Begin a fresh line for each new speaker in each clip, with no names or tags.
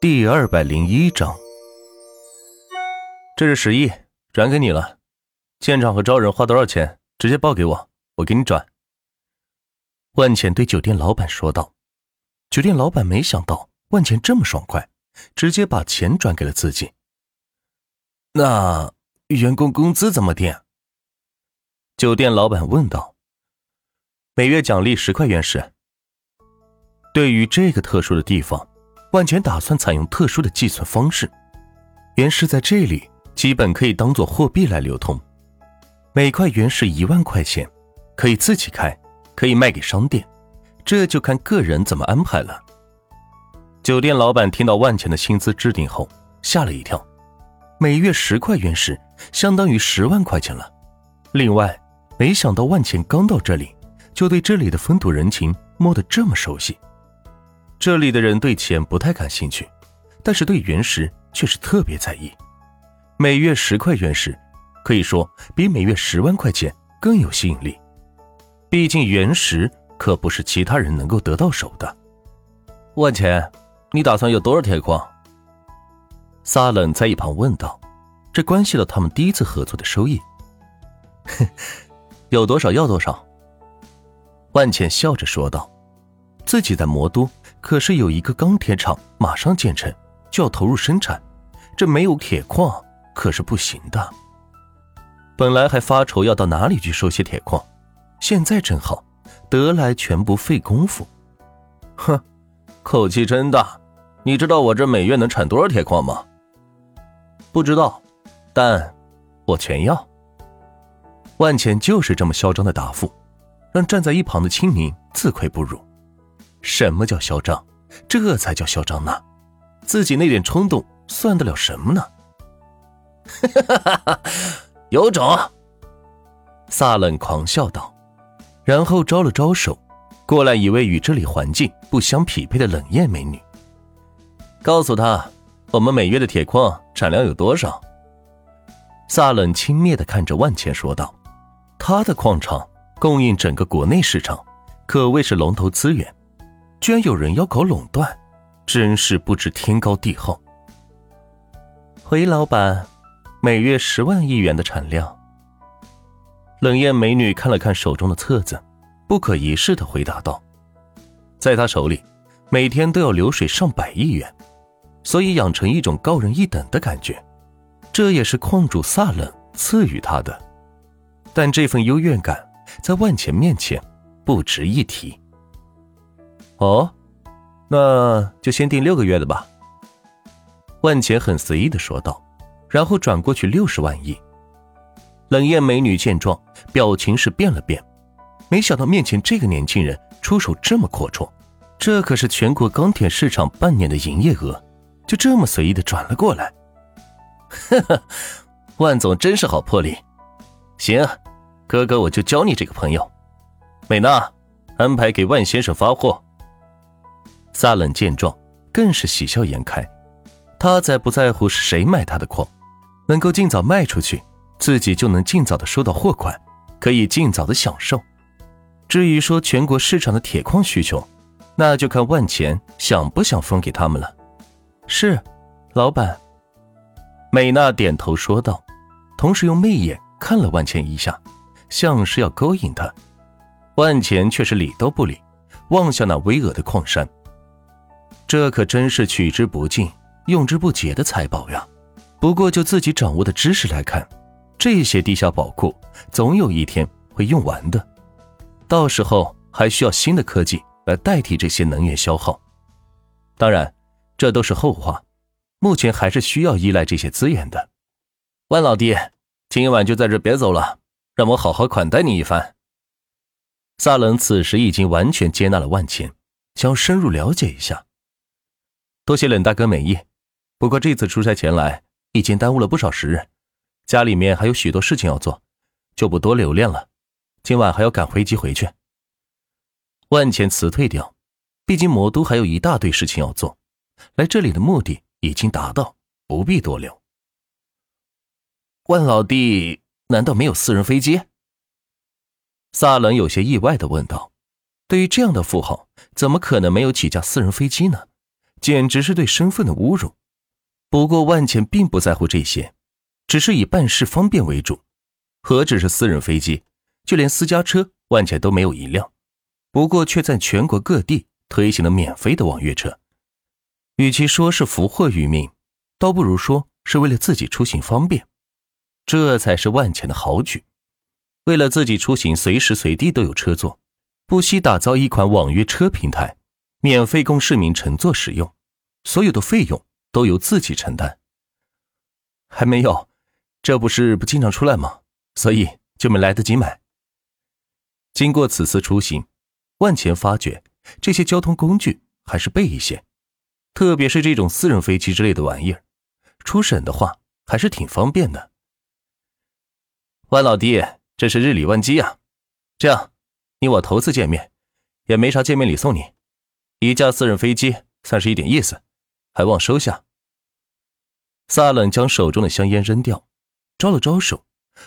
第二百零一章，这是十亿，转给你了。建厂和招人花多少钱，直接报给我，我给你转。万钱对酒店老板说道。酒店老板没想到万钱这么爽快，直接把钱转给了自己。那员工工资怎么定？酒店老板问道。每月奖励十块原石。对于这个特殊的地方。万钱打算采用特殊的计算方式，原石在这里基本可以当做货币来流通，每块原石一万块钱，可以自己开，可以卖给商店，这就看个人怎么安排了。酒店老板听到万钱的薪资制定后，吓了一跳，每月十块原石，相当于十万块钱了。另外，没想到万钱刚到这里，就对这里的风土人情摸得这么熟悉。这里的人对钱不太感兴趣，但是对原石却是特别在意。每月十块原石，可以说比每月十万块钱更有吸引力。毕竟原石可不是其他人能够得到手的。万钱，你打算有多少铁矿？萨冷在一旁问道。这关系到他们第一次合作的收益。有多少要多少。万茜笑着说道。自己在魔都可是有一个钢铁厂，马上建成，就要投入生产，这没有铁矿可是不行的。本来还发愁要到哪里去收些铁矿，现在正好，得来全不费工夫。哼，口气真大！你知道我这每月能产多少铁矿吗？不知道，但我全要。万钱就是这么嚣张的答复，让站在一旁的青明自愧不如。什么叫嚣张？这才叫嚣张呢！自己那点冲动算得了什么呢？有种！萨冷狂笑道，然后招了招手，过来一位与这里环境不相匹配的冷艳美女，告诉她我们每月的铁矿产量有多少。萨冷轻蔑的看着万钱说道：“他的矿场供应整个国内市场，可谓是龙头资源。”居然有人要搞垄断，真是不知天高地厚。回老板，每月十万亿元的产量。冷艳美女看了看手中的册子，不可一世的回答道：“在她手里，每天都要流水上百亿元，所以养成一种高人一等的感觉。这也是矿主萨冷赐予她的，但这份优越感在万钱面前不值一提。”哦，那就先定六个月的吧。万钱很随意的说道，然后转过去六十万亿。冷艳美女见状，表情是变了变，没想到面前这个年轻人出手这么阔绰，这可是全国钢铁市场半年的营业额，就这么随意的转了过来。呵呵，万总真是好魄力。行，哥哥我就交你这个朋友。美娜，安排给万先生发货。萨冷见状，更是喜笑颜开。他才不在乎是谁买他的矿，能够尽早卖出去，自己就能尽早的收到货款，可以尽早的享受。至于说全国市场的铁矿需求，那就看万钱想不想分给他们了。是，老板。美娜点头说道，同时用媚眼看了万钱一下，像是要勾引他。万钱却是理都不理，望向那巍峨的矿山。这可真是取之不尽、用之不竭的财宝呀！不过就自己掌握的知识来看，这些地下宝库总有一天会用完的，到时候还需要新的科技来代替这些能源消耗。当然，这都是后话，目前还是需要依赖这些资源的。万老弟，今晚就在这别走了，让我好好款待你一番。萨冷此时已经完全接纳了万钱，想要深入了解一下。多谢冷大哥美意，不过这次出差前来已经耽误了不少时日，家里面还有许多事情要做，就不多留恋了。今晚还要赶飞机回去。万钱辞退掉，毕竟魔都还有一大堆事情要做，来这里的目的已经达到，不必多留。万老弟，难道没有私人飞机？萨冷有些意外的问道。对于这样的富豪，怎么可能没有几架私人飞机呢？简直是对身份的侮辱。不过万茜并不在乎这些，只是以办事方便为主。何止是私人飞机，就连私家车，万茜都没有一辆。不过却在全国各地推行了免费的网约车。与其说是福祸于命，倒不如说是为了自己出行方便。这才是万茜的好举。为了自己出行随时随地都有车坐，不惜打造一款网约车平台，免费供市民乘坐使用，所有的费用都由自己承担。还没有，这不是不经常出来吗？所以就没来得及买。经过此次出行，万钱发觉这些交通工具还是备一些，特别是这种私人飞机之类的玩意儿，出省的话还是挺方便的。万老弟。这是日理万机啊！这样，你我头次见面，也没啥见面礼送你，一架私人飞机算是一点意思，还望收下。萨冷将手中的香烟扔掉，招了招手，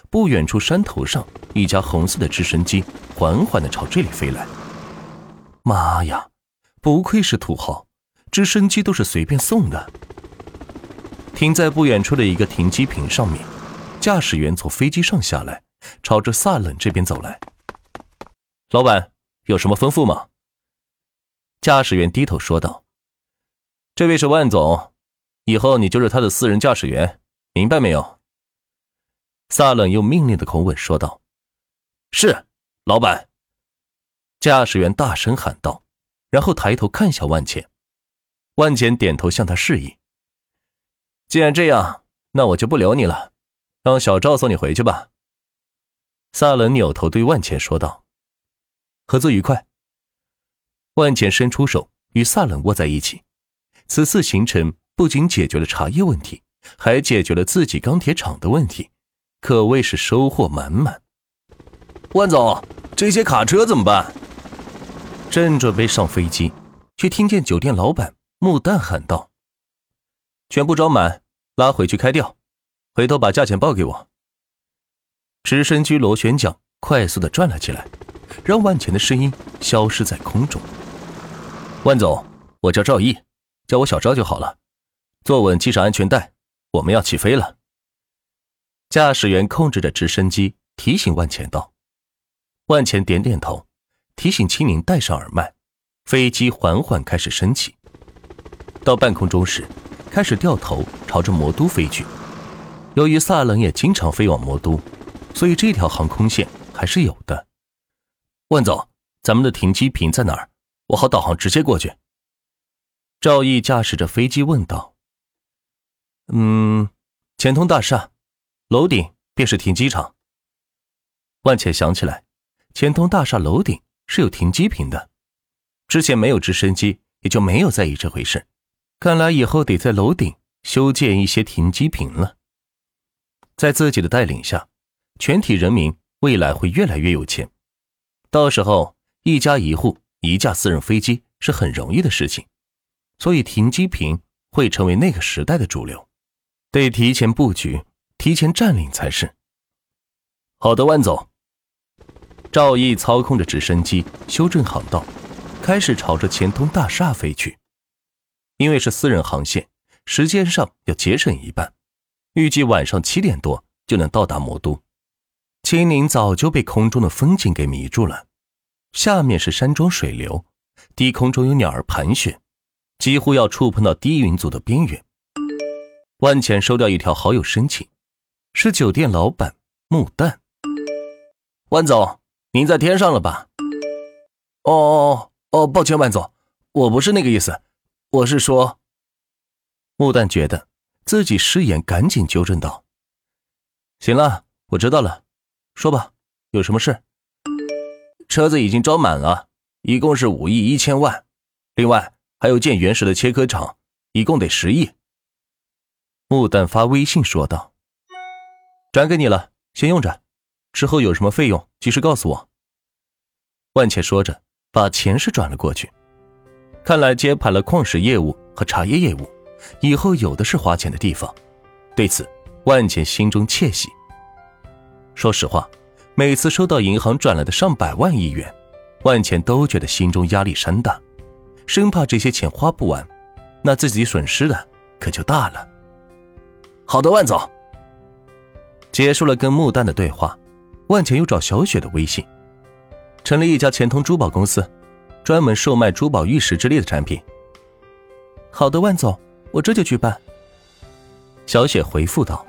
不远处山头上一架红色的直升机缓缓的朝这里飞来。妈呀，不愧是土豪，直升机都是随便送的。停在不远处的一个停机坪上面，驾驶员从飞机上下来。朝着萨冷这边走来，老板有什么吩咐吗？驾驶员低头说道：“这位是万总，以后你就是他的私人驾驶员，明白没有？”萨冷用命令的口吻说道：“是，老板。”驾驶员大声喊道，然后抬头看向万钱。万钱点头向他示意：“既然这样，那我就不留你了，让小赵送你回去吧。”萨冷扭头对万钱说道：“合作愉快。”万钱伸出手与萨冷握在一起。此次行程不仅解决了茶叶问题，还解决了自己钢铁厂的问题，可谓是收获满满。万总，这些卡车怎么办？正准备上飞机，却听见酒店老板木蛋喊道：“全部装满，拉回去开掉，回头把价钱报给我。”直升机螺旋桨快速的转了起来，让万钱的声音消失在空中。万总，我叫赵毅，叫我小赵就好了。坐稳，系上安全带，我们要起飞了。驾驶员控制着直升机，提醒万钱道：“万钱点点头，提醒青柠戴上耳麦。飞机缓缓开始升起，到半空中时，开始掉头朝着魔都飞去。由于萨冷也经常飞往魔都。”所以这条航空线还是有的。万总，咱们的停机坪在哪儿？我好导航直接过去。赵毅驾驶着飞机问道。嗯，钱通大厦楼顶便是停机场。万茜想起来，钱通大厦楼顶是有停机坪的，之前没有直升机，也就没有在意这回事。看来以后得在楼顶修建一些停机坪了。在自己的带领下。全体人民未来会越来越有钱，到时候一家一户一架私人飞机是很容易的事情，所以停机坪会成为那个时代的主流，得提前布局、提前占领才是。好的，万总。赵毅操控着直升机修正航道，开始朝着钱通大厦飞去。因为是私人航线，时间上要节省一半，预计晚上七点多就能到达魔都。青宁早就被空中的风景给迷住了，下面是山庄水流，低空中有鸟儿盘旋，几乎要触碰到低云组的边缘。万钱收到一条好友申请，是酒店老板木蛋。万总，您在天上了吧？哦哦哦，抱歉，万总，我不是那个意思，我是说。木蛋觉得自己失言，赶紧纠正道：“行了，我知道了。”说吧，有什么事？车子已经装满了，一共是五亿一千万，另外还有建原石的切割厂，一共得十亿。木蛋发微信说道：“转给你了，先用着，之后有什么费用及时告诉我。”万茜说着，把钱是转了过去。看来接盘了矿石业务和茶叶业务，以后有的是花钱的地方。对此，万茜心中窃喜。说实话，每次收到银行转来的上百万亿元，万钱都觉得心中压力山大，生怕这些钱花不完，那自己损失的可就大了。好的，万总。结束了跟穆丹的对话，万钱又找小雪的微信，成立一家钱通珠宝公司，专门售卖珠宝玉石之类的产品。好的，万总，我这就去办。小雪回复道：“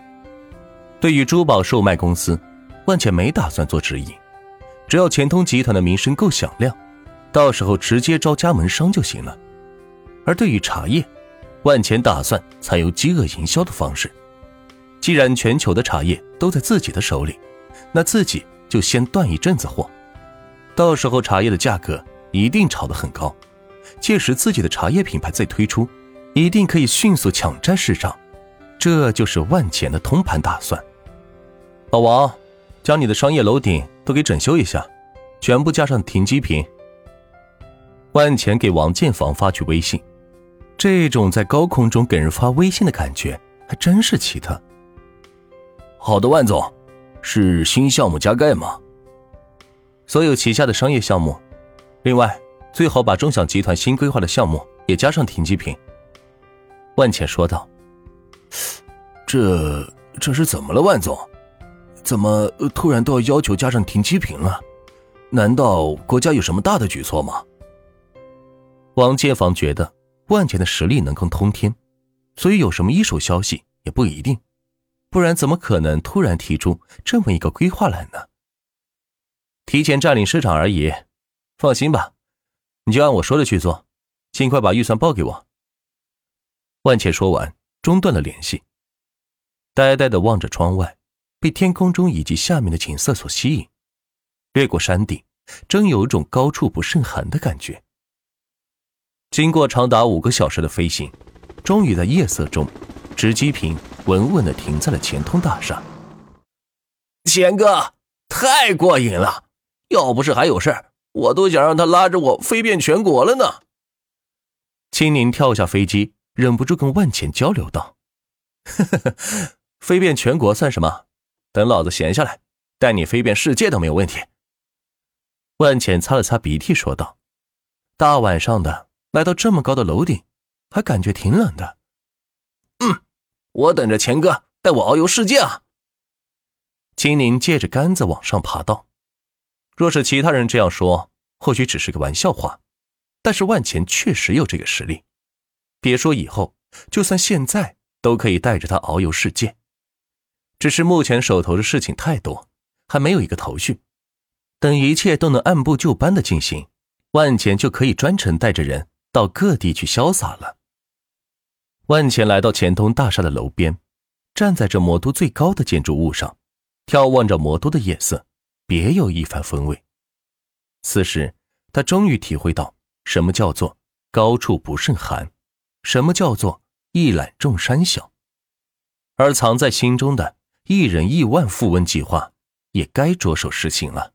对于珠宝售卖公司，万钱没打算做直营，只要钱通集团的名声够响亮，到时候直接招加盟商就行了。而对于茶叶，万钱打算采用饥饿营销的方式。”既然全球的茶叶都在自己的手里，那自己就先断一阵子货，到时候茶叶的价格一定炒得很高，届时自己的茶叶品牌再推出，一定可以迅速抢占市场。这就是万钱的通盘打算。老王，将你的商业楼顶都给整修一下，全部加上停机坪。万钱给王建房发去微信，这种在高空中给人发微信的感觉还真是奇特。好的，万总，是新项目加盖吗？所有旗下的商业项目，另外最好把中享集团新规划的项目也加上停机坪。万茜说道：“这这是怎么了，万总？怎么突然都要要求加上停机坪了？难道国家有什么大的举措吗？”王建房觉得万茜的实力能够通天，所以有什么一手消息也不一定。不然怎么可能突然提出这么一个规划来呢？提前占领市场而已，放心吧，你就按我说的去做，尽快把预算报给我。万茜说完，中断了联系，呆呆的望着窗外，被天空中以及下面的景色所吸引，越过山顶，真有一种高处不胜寒的感觉。经过长达五个小时的飞行，终于在夜色中，直机坪。稳稳的停在了钱通大厦。钱哥，太过瘾了！要不是还有事儿我都想让他拉着我飞遍全国了呢。青宁跳下飞机，忍不住跟万钱交流道：“呵呵呵，飞遍全国算什么？等老子闲下来，带你飞遍世界都没有问题。”万浅擦了擦鼻涕，说道：“大晚上的，来到这么高的楼顶，还感觉挺冷的。”嗯。我等着钱哥带我遨游世界啊！青宁借着杆子往上爬道。若是其他人这样说，或许只是个玩笑话，但是万钱确实有这个实力。别说以后，就算现在都可以带着他遨游世界。只是目前手头的事情太多，还没有一个头绪。等一切都能按部就班的进行，万钱就可以专程带着人到各地去潇洒了。万钱来到钱通大厦的楼边，站在这魔都最高的建筑物上，眺望着魔都的夜色，别有一番风味。此时，他终于体会到什么叫做高处不胜寒，什么叫做一览众山小，而藏在心中的一人亿万富翁计划，也该着手实行了。